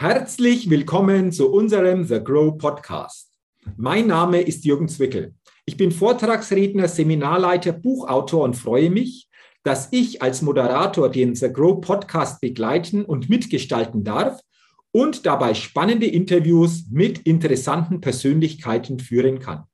Herzlich willkommen zu unserem The Grow Podcast. Mein Name ist Jürgen Zwickel. Ich bin Vortragsredner, Seminarleiter, Buchautor und freue mich, dass ich als Moderator den The Grow Podcast begleiten und mitgestalten darf und dabei spannende Interviews mit interessanten Persönlichkeiten führen kann.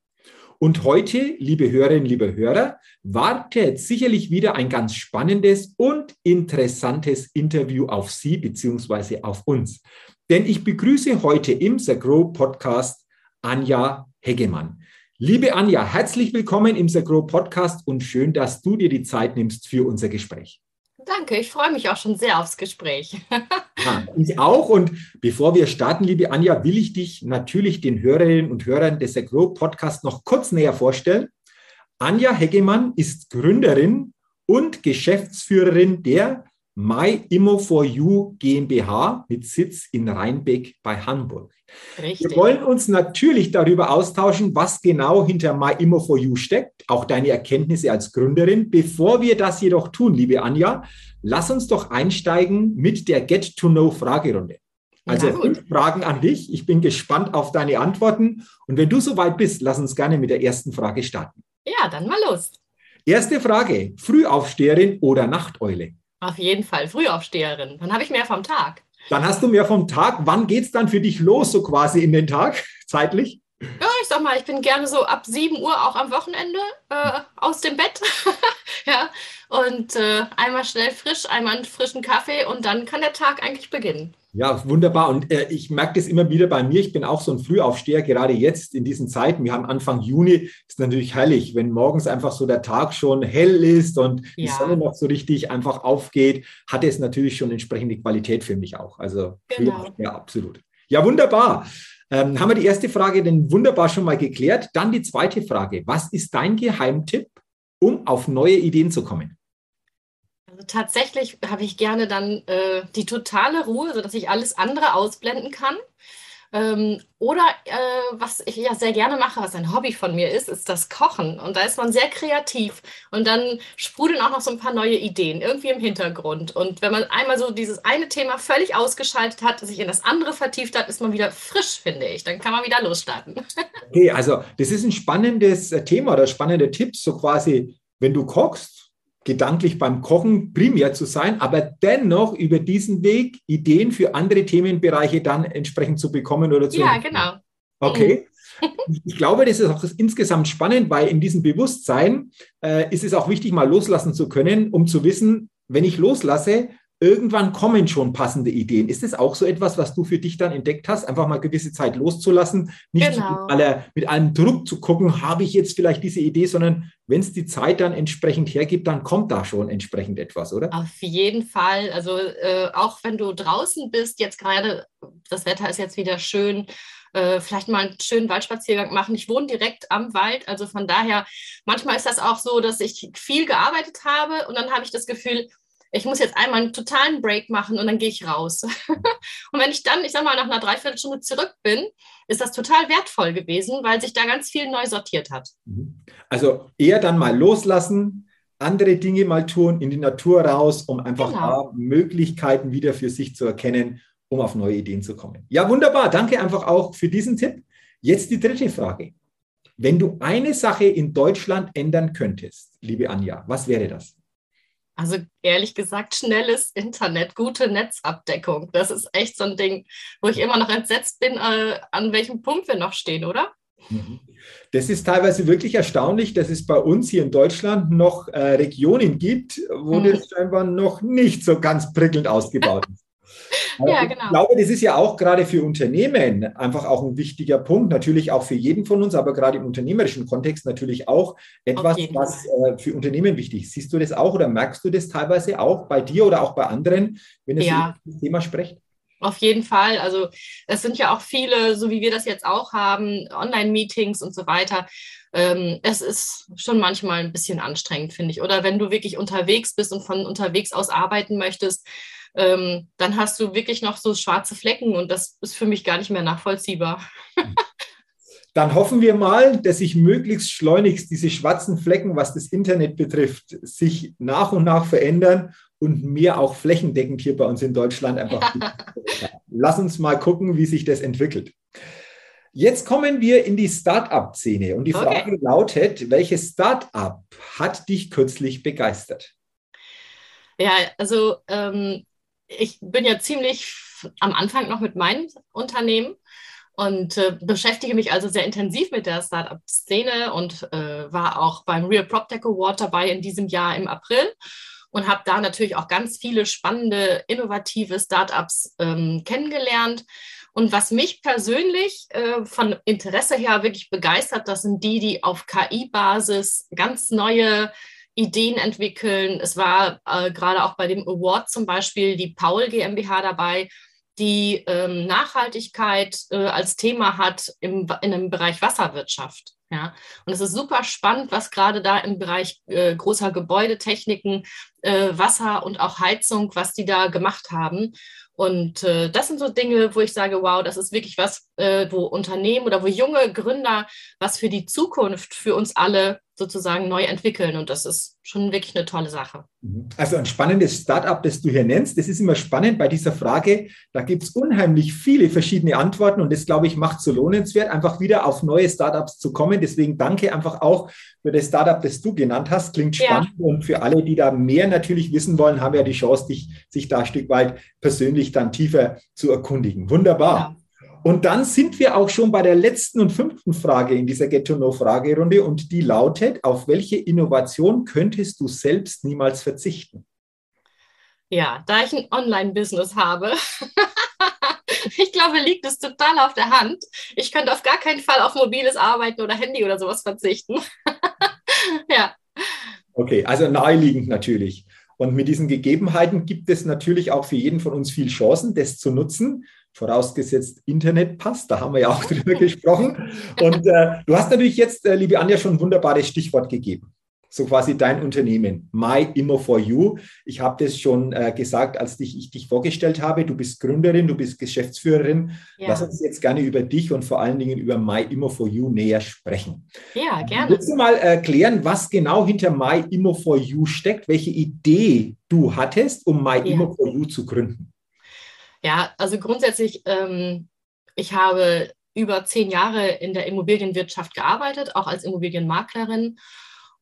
Und heute, liebe Hörerinnen, liebe Hörer, wartet sicherlich wieder ein ganz spannendes und interessantes Interview auf Sie bzw. auf uns. Denn ich begrüße heute im The Grow Podcast Anja Hegemann. Liebe Anja, herzlich willkommen im The Grow Podcast und schön, dass du dir die Zeit nimmst für unser Gespräch. Danke, ich freue mich auch schon sehr aufs Gespräch. ja, ich auch. Und bevor wir starten, liebe Anja, will ich dich natürlich den Hörerinnen und Hörern des The Grow Podcast noch kurz näher vorstellen. Anja Hegemann ist Gründerin und Geschäftsführerin der My Immo for You GmbH mit Sitz in Rheinbeck bei Hamburg. Richtig. Wir wollen uns natürlich darüber austauschen, was genau hinter My Immo for You steckt, auch deine Erkenntnisse als Gründerin. Bevor wir das jedoch tun, liebe Anja, lass uns doch einsteigen mit der Get-to-Know-Fragerunde. Also ja, fünf Fragen an dich. Ich bin gespannt auf deine Antworten. Und wenn du soweit bist, lass uns gerne mit der ersten Frage starten. Ja, dann mal los. Erste Frage: Frühaufsteherin oder Nachteule? Auf jeden Fall, Frühaufsteherin. Dann habe ich mehr vom Tag. Dann hast du mehr vom Tag. Wann geht es dann für dich los, so quasi in den Tag, zeitlich? Ja, ich sag mal, ich bin gerne so ab 7 Uhr auch am Wochenende äh, aus dem Bett. ja, und äh, einmal schnell frisch, einmal einen frischen Kaffee und dann kann der Tag eigentlich beginnen. Ja, wunderbar. Und äh, ich merke das immer wieder bei mir. Ich bin auch so ein Frühaufsteher, gerade jetzt in diesen Zeiten. Wir haben Anfang Juni, ist natürlich herrlich, wenn morgens einfach so der Tag schon hell ist und ja. die Sonne noch so richtig einfach aufgeht, hat es natürlich schon entsprechende Qualität für mich auch. Also genau. ja, absolut. Ja, wunderbar. Ähm, haben wir die erste Frage denn wunderbar schon mal geklärt. Dann die zweite Frage. Was ist dein Geheimtipp, um auf neue Ideen zu kommen? Also tatsächlich habe ich gerne dann äh, die totale Ruhe, sodass ich alles andere ausblenden kann. Ähm, oder äh, was ich ja sehr gerne mache, was ein Hobby von mir ist, ist das Kochen. Und da ist man sehr kreativ. Und dann sprudeln auch noch so ein paar neue Ideen irgendwie im Hintergrund. Und wenn man einmal so dieses eine Thema völlig ausgeschaltet hat, sich in das andere vertieft hat, ist man wieder frisch, finde ich. Dann kann man wieder losstarten. Okay, also das ist ein spannendes Thema oder spannende Tipps, so quasi, wenn du kochst, gedanklich beim Kochen primär zu sein, aber dennoch über diesen Weg Ideen für andere Themenbereiche dann entsprechend zu bekommen oder zu. Ja, genau. Okay. Mhm. Ich glaube, das ist auch insgesamt spannend, weil in diesem Bewusstsein äh, ist es auch wichtig, mal loslassen zu können, um zu wissen, wenn ich loslasse, irgendwann kommen schon passende Ideen. Ist das auch so etwas, was du für dich dann entdeckt hast, einfach mal gewisse Zeit loszulassen, nicht genau. mit, aller, mit allem Druck zu gucken, habe ich jetzt vielleicht diese Idee, sondern wenn es die Zeit dann entsprechend hergibt, dann kommt da schon entsprechend etwas, oder? Auf jeden Fall. Also äh, auch wenn du draußen bist, jetzt gerade, das Wetter ist jetzt wieder schön, äh, vielleicht mal einen schönen Waldspaziergang machen. Ich wohne direkt am Wald, also von daher, manchmal ist das auch so, dass ich viel gearbeitet habe und dann habe ich das Gefühl, ich muss jetzt einmal einen totalen Break machen und dann gehe ich raus. und wenn ich dann, ich sag mal, nach einer Dreiviertelstunde zurück bin, ist das total wertvoll gewesen, weil sich da ganz viel neu sortiert hat. Mhm. Also eher dann mal loslassen, andere Dinge mal tun, in die Natur raus, um einfach genau. Möglichkeiten wieder für sich zu erkennen, um auf neue Ideen zu kommen. Ja, wunderbar. Danke einfach auch für diesen Tipp. Jetzt die dritte Frage. Wenn du eine Sache in Deutschland ändern könntest, liebe Anja, was wäre das? Also ehrlich gesagt, schnelles Internet, gute Netzabdeckung. Das ist echt so ein Ding, wo ich immer noch entsetzt bin, äh, an welchem Punkt wir noch stehen, oder? Mhm. Das ist teilweise wirklich erstaunlich, dass es bei uns hier in Deutschland noch äh, Regionen gibt, wo mhm. das scheinbar noch nicht so ganz prickelnd ausgebaut ist. Ja, genau. Ich glaube, das ist ja auch gerade für Unternehmen einfach auch ein wichtiger Punkt, natürlich auch für jeden von uns, aber gerade im unternehmerischen Kontext natürlich auch etwas, was äh, für Unternehmen wichtig ist. Siehst du das auch oder merkst du das teilweise auch bei dir oder auch bei anderen, wenn es ja. um das Thema spricht? Auf jeden Fall. Also es sind ja auch viele, so wie wir das jetzt auch haben, Online-Meetings und so weiter. Ähm, es ist schon manchmal ein bisschen anstrengend, finde ich. Oder wenn du wirklich unterwegs bist und von unterwegs aus arbeiten möchtest, ähm, dann hast du wirklich noch so schwarze Flecken und das ist für mich gar nicht mehr nachvollziehbar. Dann hoffen wir mal, dass sich möglichst schleunigst diese schwarzen Flecken, was das Internet betrifft, sich nach und nach verändern und mehr auch flächendeckend hier bei uns in Deutschland einfach. Lass uns mal gucken, wie sich das entwickelt. Jetzt kommen wir in die Start-up-Szene und die okay. Frage lautet, welches Start-up hat dich kürzlich begeistert? Ja, also ähm, ich bin ja ziemlich am Anfang noch mit meinem Unternehmen und äh, beschäftige mich also sehr intensiv mit der Startup-Szene und äh, war auch beim Real PropTech Award dabei in diesem Jahr im April und habe da natürlich auch ganz viele spannende, innovative Startups ähm, kennengelernt. Und was mich persönlich äh, von Interesse her wirklich begeistert, das sind die, die auf KI-Basis ganz neue Ideen entwickeln. Es war äh, gerade auch bei dem Award zum Beispiel die Paul GmbH dabei, die ähm, Nachhaltigkeit äh, als Thema hat im, in dem Bereich Wasserwirtschaft. Ja, und es ist super spannend, was gerade da im Bereich äh, großer Gebäudetechniken, äh, Wasser und auch Heizung, was die da gemacht haben. Und äh, das sind so Dinge, wo ich sage, wow, das ist wirklich was, äh, wo Unternehmen oder wo junge Gründer was für die Zukunft für uns alle sozusagen neu entwickeln. Und das ist schon wirklich eine tolle Sache. Mhm. Also ein spannendes Startup, das du hier nennst. Das ist immer spannend bei dieser Frage. Da gibt es unheimlich viele verschiedene Antworten und das, glaube ich, macht so lohnenswert, einfach wieder auf neue Startups zu kommen. Deswegen danke einfach auch für das Startup, das du genannt hast. Klingt spannend. Ja. Und für alle, die da mehr natürlich wissen wollen, haben ja die Chance, dich, sich da ein Stück weit persönlich dann tiefer zu erkundigen. Wunderbar. Ja. Und dann sind wir auch schon bei der letzten und fünften Frage in dieser Get-to-Know-Fragerunde und die lautet, auf welche Innovation könntest du selbst niemals verzichten? Ja, da ich ein Online-Business habe, ich glaube, liegt es total auf der Hand. Ich könnte auf gar keinen Fall auf mobiles Arbeiten oder Handy oder sowas verzichten. ja. Okay, also naheliegend natürlich. Und mit diesen Gegebenheiten gibt es natürlich auch für jeden von uns viel Chancen, das zu nutzen vorausgesetzt Internet passt. Da haben wir ja auch drüber gesprochen. Und äh, du hast natürlich jetzt, äh, liebe Anja, schon ein wunderbares Stichwort gegeben. So quasi dein Unternehmen, My Immo for You. Ich habe das schon äh, gesagt, als dich, ich dich vorgestellt habe. Du bist Gründerin, du bist Geschäftsführerin. Ja. Lass uns jetzt gerne über dich und vor allen Dingen über My Immo for You näher sprechen. Ja, gerne. Willst du mal erklären, was genau hinter My Immo for You steckt, welche Idee du hattest, um My ja. Immo for You zu gründen? Ja, also grundsätzlich, ähm, ich habe über zehn Jahre in der Immobilienwirtschaft gearbeitet, auch als Immobilienmaklerin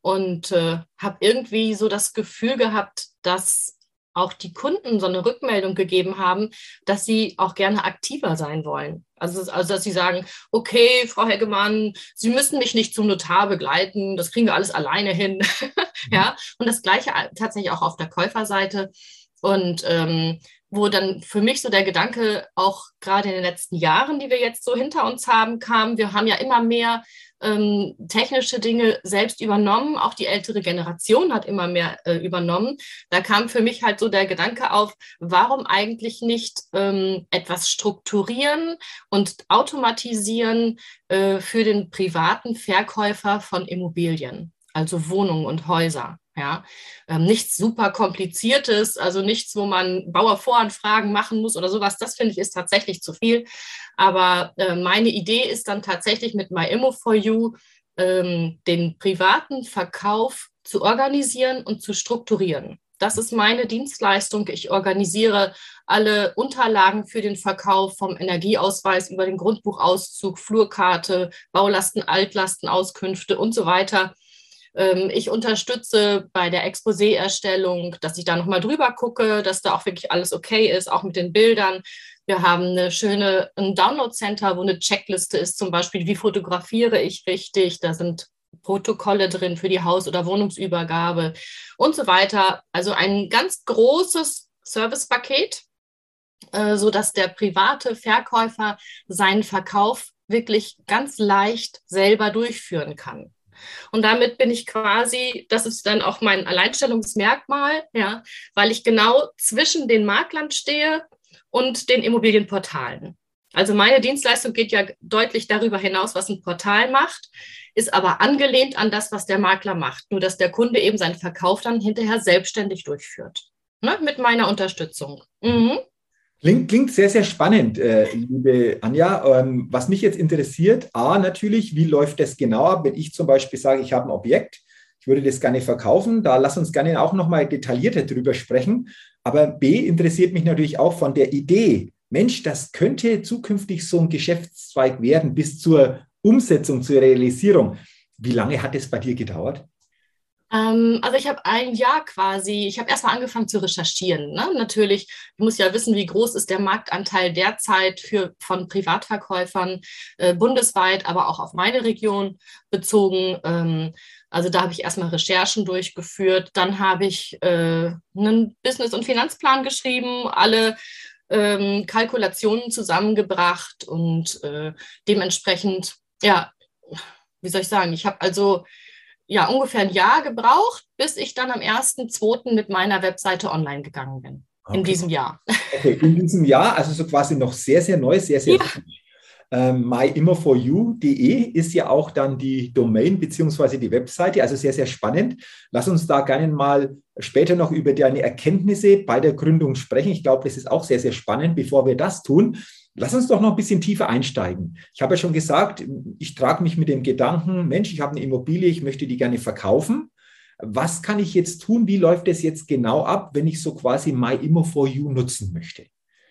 und äh, habe irgendwie so das Gefühl gehabt, dass auch die Kunden so eine Rückmeldung gegeben haben, dass sie auch gerne aktiver sein wollen. Also, also dass sie sagen, okay, Frau Heggemann, Sie müssen mich nicht zum Notar begleiten, das kriegen wir alles alleine hin. ja, und das gleiche tatsächlich auch auf der Käuferseite. Und ähm, wo dann für mich so der Gedanke auch gerade in den letzten Jahren, die wir jetzt so hinter uns haben, kam, wir haben ja immer mehr ähm, technische Dinge selbst übernommen, auch die ältere Generation hat immer mehr äh, übernommen. Da kam für mich halt so der Gedanke auf, warum eigentlich nicht ähm, etwas strukturieren und automatisieren äh, für den privaten Verkäufer von Immobilien, also Wohnungen und Häuser. Ja, ähm, nichts super kompliziertes, also nichts, wo man Bauervoranfragen machen muss oder sowas. Das finde ich ist tatsächlich zu viel. Aber äh, meine Idee ist dann tatsächlich mit MyImmo4You ähm, den privaten Verkauf zu organisieren und zu strukturieren. Das ist meine Dienstleistung. Ich organisiere alle Unterlagen für den Verkauf vom Energieausweis über den Grundbuchauszug, Flurkarte, Baulasten, Altlastenauskünfte und so weiter ich unterstütze bei der Exposé-Erstellung, dass ich da nochmal drüber gucke, dass da auch wirklich alles okay ist, auch mit den Bildern. Wir haben eine schöne, Download-Center, wo eine Checkliste ist, zum Beispiel, wie fotografiere ich richtig. Da sind Protokolle drin für die Haus- oder Wohnungsübergabe und so weiter. Also ein ganz großes Servicepaket, äh, so dass der private Verkäufer seinen Verkauf wirklich ganz leicht selber durchführen kann. Und damit bin ich quasi, das ist dann auch mein Alleinstellungsmerkmal, ja, weil ich genau zwischen den Maklern stehe und den Immobilienportalen. Also meine Dienstleistung geht ja deutlich darüber hinaus, was ein Portal macht, ist aber angelehnt an das, was der Makler macht. Nur dass der Kunde eben seinen Verkauf dann hinterher selbstständig durchführt. Ne? Mit meiner Unterstützung. Mhm. Klingt, klingt sehr, sehr spannend, äh, liebe Anja. Ähm, was mich jetzt interessiert, A, natürlich, wie läuft das genau ab, wenn ich zum Beispiel sage, ich habe ein Objekt, ich würde das gerne verkaufen. Da lass uns gerne auch nochmal detaillierter drüber sprechen. Aber B interessiert mich natürlich auch von der Idee. Mensch, das könnte zukünftig so ein Geschäftszweig werden bis zur Umsetzung, zur Realisierung. Wie lange hat es bei dir gedauert? Ähm, also ich habe ein Jahr quasi, ich habe erstmal angefangen zu recherchieren. Ne? Natürlich, ich muss ja wissen, wie groß ist der Marktanteil derzeit für, von Privatverkäufern äh, bundesweit, aber auch auf meine Region bezogen. Ähm, also da habe ich erstmal Recherchen durchgeführt. Dann habe ich äh, einen Business- und Finanzplan geschrieben, alle ähm, Kalkulationen zusammengebracht und äh, dementsprechend, ja, wie soll ich sagen, ich habe also ja ungefähr ein Jahr gebraucht, bis ich dann am 1.2. mit meiner Webseite online gegangen bin. Okay. In diesem Jahr. Okay, in diesem Jahr, also so quasi noch sehr, sehr neu, sehr, sehr ja. Ähm, myimmerforyou.de ist ja auch dann die Domain beziehungsweise die Webseite, also sehr, sehr spannend. Lass uns da gerne mal später noch über deine Erkenntnisse bei der Gründung sprechen. Ich glaube, das ist auch sehr, sehr spannend. Bevor wir das tun, lass uns doch noch ein bisschen tiefer einsteigen. Ich habe ja schon gesagt, ich trage mich mit dem Gedanken, Mensch, ich habe eine Immobilie, ich möchte die gerne verkaufen. Was kann ich jetzt tun? Wie läuft es jetzt genau ab, wenn ich so quasi MyImmo4U nutzen möchte?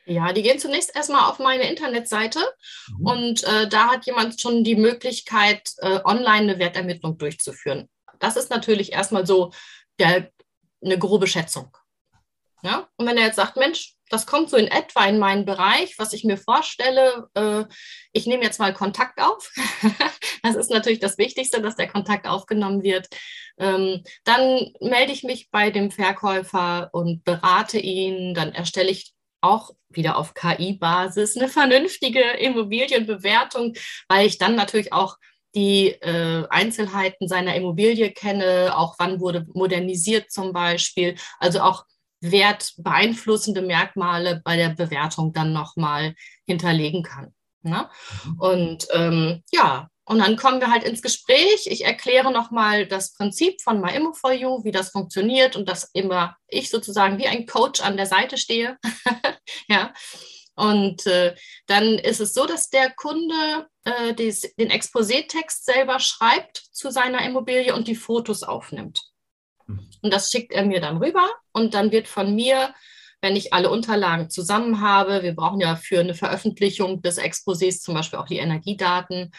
Ja, die gehen zunächst erstmal auf meine Internetseite mhm. und äh, da hat jemand schon die Möglichkeit, äh, online eine Wertermittlung durchzuführen. Das ist natürlich erstmal so der, eine grobe Schätzung. Ja? Und wenn er jetzt sagt, Mensch, das kommt so in etwa in meinen Bereich, was ich mir vorstelle, äh, ich nehme jetzt mal Kontakt auf. das ist natürlich das Wichtigste, dass der Kontakt aufgenommen wird. Ähm, dann melde ich mich bei dem Verkäufer und berate ihn. Dann erstelle ich auch wieder auf KI-Basis eine vernünftige Immobilienbewertung, weil ich dann natürlich auch die äh, Einzelheiten seiner Immobilie kenne, auch wann wurde modernisiert zum Beispiel, also auch wertbeeinflussende Merkmale bei der Bewertung dann nochmal hinterlegen kann. Ne? Mhm. Und ähm, ja, und dann kommen wir halt ins Gespräch. Ich erkläre nochmal das Prinzip von My Immo for You, wie das funktioniert und dass immer ich sozusagen wie ein Coach an der Seite stehe. ja. Und äh, dann ist es so, dass der Kunde äh, des, den Exposé-Text selber schreibt zu seiner Immobilie und die Fotos aufnimmt. Mhm. Und das schickt er mir dann rüber und dann wird von mir wenn ich alle Unterlagen zusammen habe, wir brauchen ja für eine Veröffentlichung des Exposés zum Beispiel auch die Energiedaten,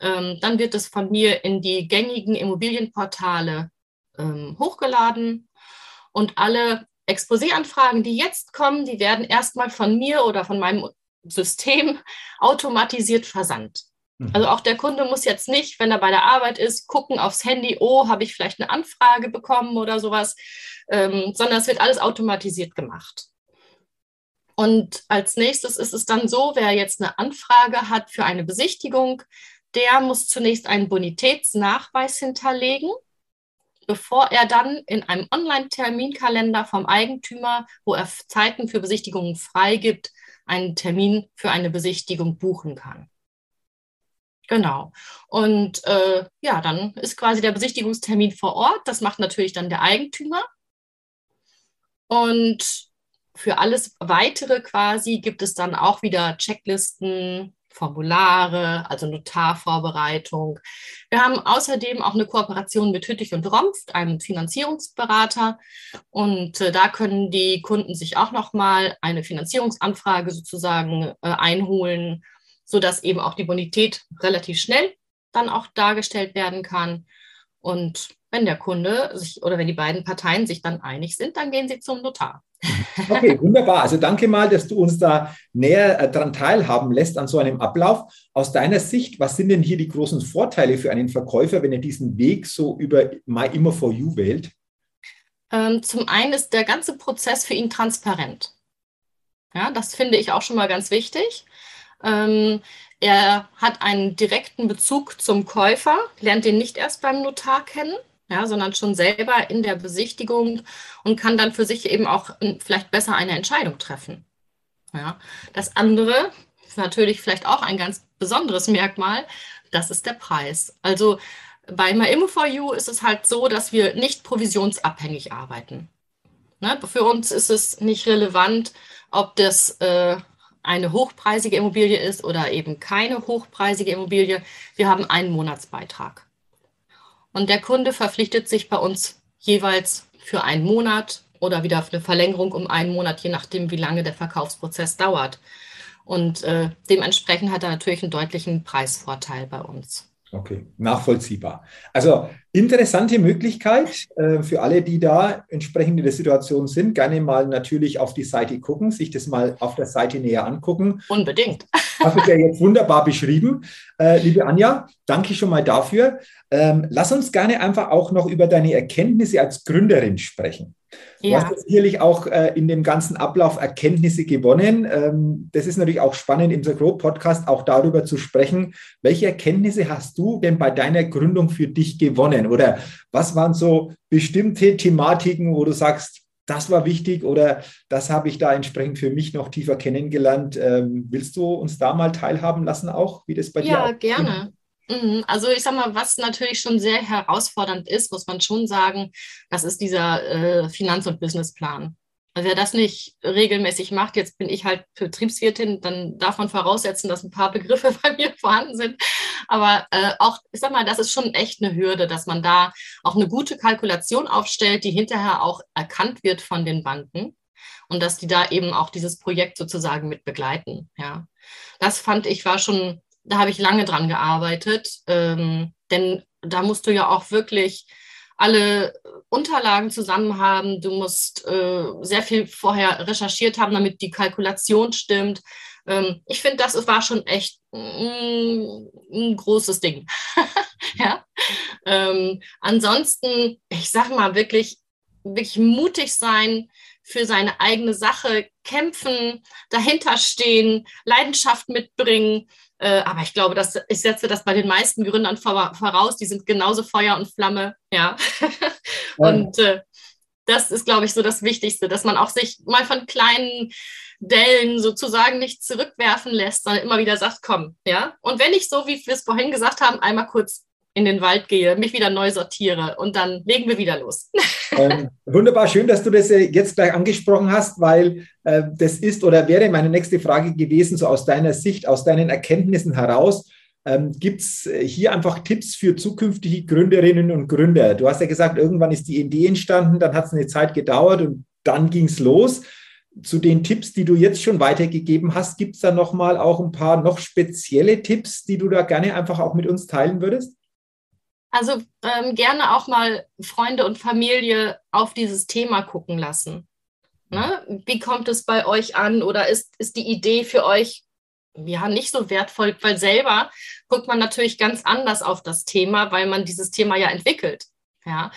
ähm, dann wird es von mir in die gängigen Immobilienportale ähm, hochgeladen und alle Exposé-Anfragen, die jetzt kommen, die werden erstmal von mir oder von meinem System automatisiert versandt. Mhm. Also auch der Kunde muss jetzt nicht, wenn er bei der Arbeit ist, gucken aufs Handy, oh, habe ich vielleicht eine Anfrage bekommen oder sowas, ähm, sondern es wird alles automatisiert gemacht. Und als nächstes ist es dann so, wer jetzt eine Anfrage hat für eine Besichtigung, der muss zunächst einen Bonitätsnachweis hinterlegen, bevor er dann in einem Online-Terminkalender vom Eigentümer, wo er Zeiten für Besichtigungen freigibt, einen Termin für eine Besichtigung buchen kann. Genau. Und äh, ja, dann ist quasi der Besichtigungstermin vor Ort. Das macht natürlich dann der Eigentümer. Und für alles Weitere quasi gibt es dann auch wieder Checklisten, Formulare, also Notarvorbereitung. Wir haben außerdem auch eine Kooperation mit Hüttich und Rompft, einem Finanzierungsberater. Und äh, da können die Kunden sich auch nochmal eine Finanzierungsanfrage sozusagen äh, einholen, sodass eben auch die Bonität relativ schnell dann auch dargestellt werden kann. Und wenn der Kunde sich oder wenn die beiden Parteien sich dann einig sind, dann gehen sie zum Notar. Okay, wunderbar. Also danke mal, dass du uns da näher äh, daran teilhaben lässt an so einem Ablauf. Aus deiner Sicht, was sind denn hier die großen Vorteile für einen Verkäufer, wenn er diesen Weg so über My Immer for You wählt? Ähm, zum einen ist der ganze Prozess für ihn transparent. Ja, das finde ich auch schon mal ganz wichtig. Ähm, er hat einen direkten Bezug zum Käufer, lernt den nicht erst beim Notar kennen, ja, sondern schon selber in der Besichtigung und kann dann für sich eben auch vielleicht besser eine Entscheidung treffen. Ja. Das andere ist natürlich vielleicht auch ein ganz besonderes Merkmal, das ist der Preis. Also bei MyImmo4U ist es halt so, dass wir nicht provisionsabhängig arbeiten. Ne? Für uns ist es nicht relevant, ob das äh, eine hochpreisige Immobilie ist oder eben keine hochpreisige Immobilie. Wir haben einen Monatsbeitrag. Und der Kunde verpflichtet sich bei uns jeweils für einen Monat oder wieder für eine Verlängerung um einen Monat, je nachdem, wie lange der Verkaufsprozess dauert. Und äh, dementsprechend hat er natürlich einen deutlichen Preisvorteil bei uns. Okay, nachvollziehbar. Also interessante Möglichkeit äh, für alle, die da entsprechend in der Situation sind. Gerne mal natürlich auf die Seite gucken, sich das mal auf der Seite näher angucken. Unbedingt. Hast du ja jetzt wunderbar beschrieben. Äh, liebe Anja, danke schon mal dafür. Ähm, lass uns gerne einfach auch noch über deine Erkenntnisse als Gründerin sprechen. Du ja. hast sicherlich auch äh, in dem ganzen Ablauf Erkenntnisse gewonnen. Ähm, das ist natürlich auch spannend im The Grow Podcast auch darüber zu sprechen. Welche Erkenntnisse hast du denn bei deiner Gründung für dich gewonnen? Oder was waren so bestimmte Thematiken, wo du sagst, das war wichtig oder das habe ich da entsprechend für mich noch tiefer kennengelernt. Ähm, willst du uns da mal teilhaben lassen auch, wie das bei ja, dir Ja, gerne. Mhm. Also ich sag mal, was natürlich schon sehr herausfordernd ist, muss man schon sagen, das ist dieser äh, Finanz- und Businessplan. Also wer das nicht regelmäßig macht, jetzt bin ich halt Betriebswirtin, dann davon voraussetzen, dass ein paar Begriffe bei mir vorhanden sind. Aber äh, auch, ich sag mal, das ist schon echt eine Hürde, dass man da auch eine gute Kalkulation aufstellt, die hinterher auch erkannt wird von den Banken und dass die da eben auch dieses Projekt sozusagen mit begleiten. Ja, das fand ich war schon da habe ich lange dran gearbeitet, ähm, denn da musst du ja auch wirklich alle Unterlagen zusammen haben. Du musst äh, sehr viel vorher recherchiert haben, damit die Kalkulation stimmt. Ähm, ich finde, das war schon echt ein, ein großes Ding. ja? Ähm, ansonsten, ich sage mal wirklich, wirklich mutig sein, für seine eigene Sache kämpfen, dahinter stehen, Leidenschaft mitbringen. Äh, aber ich glaube, dass, ich setze das bei den meisten Gründern voraus, die sind genauso Feuer und Flamme, ja. und äh, das ist, glaube ich, so das Wichtigste, dass man auch sich mal von kleinen Dellen sozusagen nicht zurückwerfen lässt, sondern immer wieder sagt, komm, ja. Und wenn ich so, wie wir es vorhin gesagt haben, einmal kurz in den Wald gehe, mich wieder neu sortiere und dann legen wir wieder los. Ähm, wunderbar, schön, dass du das äh, jetzt gleich angesprochen hast, weil äh, das ist oder wäre meine nächste Frage gewesen, so aus deiner Sicht, aus deinen Erkenntnissen heraus. Ähm, Gibt es äh, hier einfach Tipps für zukünftige Gründerinnen und Gründer? Du hast ja gesagt, irgendwann ist die Idee entstanden, dann hat es eine Zeit gedauert und dann ging es los. Zu den Tipps, die du jetzt schon weitergegeben hast, gibt es da nochmal auch ein paar noch spezielle Tipps, die du da gerne einfach auch mit uns teilen würdest? Also ähm, gerne auch mal Freunde und Familie auf dieses Thema gucken lassen. Ne? Wie kommt es bei euch an oder ist, ist die Idee für euch ja nicht so wertvoll, weil selber guckt man natürlich ganz anders auf das Thema, weil man dieses Thema ja entwickelt. Ja,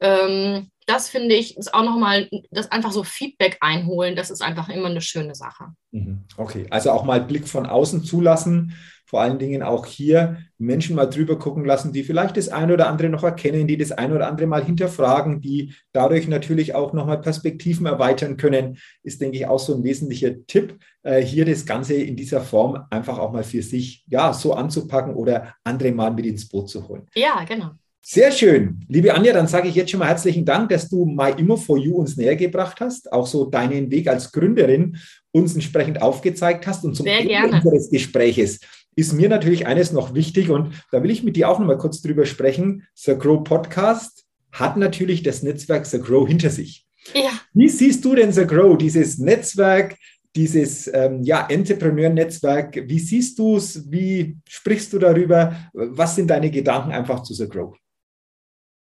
ähm, das finde ich ist auch nochmal, das einfach so Feedback einholen, das ist einfach immer eine schöne Sache. Mhm. Okay, also auch mal Blick von außen zulassen vor allen Dingen auch hier Menschen mal drüber gucken lassen, die vielleicht das eine oder andere noch erkennen, die das eine oder andere mal hinterfragen, die dadurch natürlich auch nochmal Perspektiven erweitern können, ist, denke ich, auch so ein wesentlicher Tipp, äh, hier das Ganze in dieser Form einfach auch mal für sich ja so anzupacken oder andere mal mit ins Boot zu holen. Ja, genau. Sehr schön. Liebe Anja, dann sage ich jetzt schon mal herzlichen Dank, dass du My Immo for You uns näher gebracht hast, auch so deinen Weg als Gründerin uns entsprechend aufgezeigt hast und zum Ende unseres Gespräches ist mir natürlich eines noch wichtig und da will ich mit dir auch noch mal kurz drüber sprechen. The Grow Podcast hat natürlich das Netzwerk The Grow hinter sich. Ja. Wie siehst du denn The Grow, dieses Netzwerk, dieses ähm, ja, Entrepreneur-Netzwerk? Wie siehst du es? Wie sprichst du darüber? Was sind deine Gedanken einfach zu The Grow?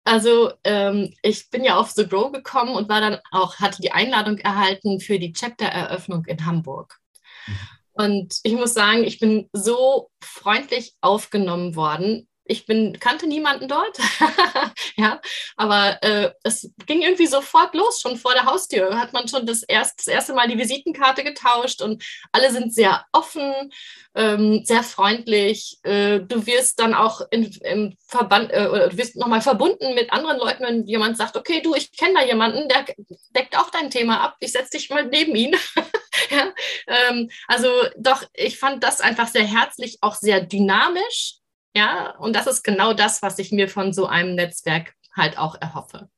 Also ähm, ich bin ja auf The Grow gekommen und war dann auch, hatte die Einladung erhalten für die Chapter-Eröffnung in Hamburg. Mhm. Und ich muss sagen, ich bin so freundlich aufgenommen worden ich bin, kannte niemanden dort, ja, aber äh, es ging irgendwie sofort los, schon vor der Haustür hat man schon das, erst, das erste Mal die Visitenkarte getauscht und alle sind sehr offen, ähm, sehr freundlich. Äh, du wirst dann auch in, im Verband äh, du wirst nochmal verbunden mit anderen Leuten, wenn jemand sagt, okay, du, ich kenne da jemanden, der deckt auch dein Thema ab, ich setze dich mal neben ihn. ja, ähm, also doch, ich fand das einfach sehr herzlich, auch sehr dynamisch ja, und das ist genau das, was ich mir von so einem Netzwerk halt auch erhoffe.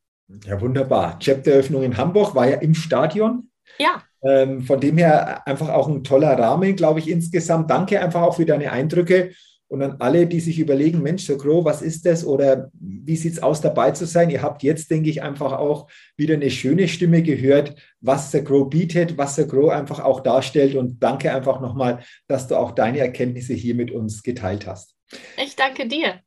Ja, wunderbar. Chapteröffnung in Hamburg war ja im Stadion. Ja. Ähm, von dem her einfach auch ein toller Rahmen, glaube ich, insgesamt. Danke einfach auch für deine Eindrücke. Und an alle, die sich überlegen, Mensch, so Grow, was ist das oder wie sieht es aus, dabei zu sein? Ihr habt jetzt, denke ich, einfach auch wieder eine schöne Stimme gehört, was The Grow bietet, was The Grow einfach auch darstellt. Und danke einfach nochmal, dass du auch deine Erkenntnisse hier mit uns geteilt hast. Ich danke dir.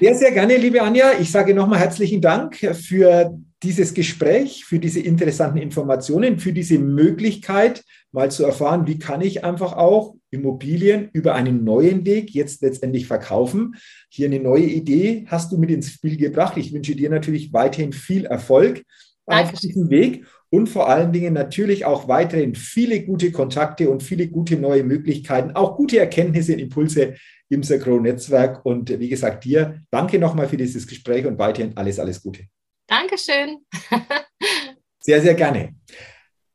Sehr, sehr gerne, liebe Anja. Ich sage nochmal herzlichen Dank für dieses Gespräch, für diese interessanten Informationen, für diese Möglichkeit, mal zu erfahren, wie kann ich einfach auch Immobilien über einen neuen Weg jetzt letztendlich verkaufen. Hier eine neue Idee hast du mit ins Spiel gebracht. Ich wünsche dir natürlich weiterhin viel Erfolg Dankeschön. auf diesem Weg und vor allen Dingen natürlich auch weiterhin viele gute Kontakte und viele gute neue Möglichkeiten, auch gute Erkenntnisse und Impulse im Sagro-Netzwerk. Und wie gesagt, dir danke nochmal für dieses Gespräch und weiterhin alles, alles Gute. Dankeschön. sehr, sehr gerne.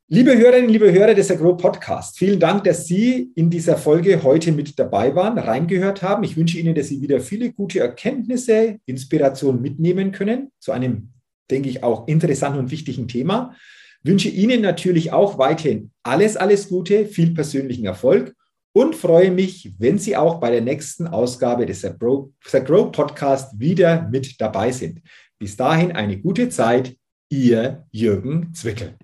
Liebe Hörerinnen, liebe Hörer des Agro Podcast, vielen Dank, dass Sie in dieser Folge heute mit dabei waren, reingehört haben. Ich wünsche Ihnen, dass Sie wieder viele gute Erkenntnisse, Inspirationen mitnehmen können zu einem, denke ich, auch interessanten und wichtigen Thema. Wünsche Ihnen natürlich auch weiterhin alles, alles Gute, viel persönlichen Erfolg und freue mich, wenn Sie auch bei der nächsten Ausgabe des The Grow Podcast wieder mit dabei sind. Bis dahin eine gute Zeit, Ihr Jürgen Zwickel.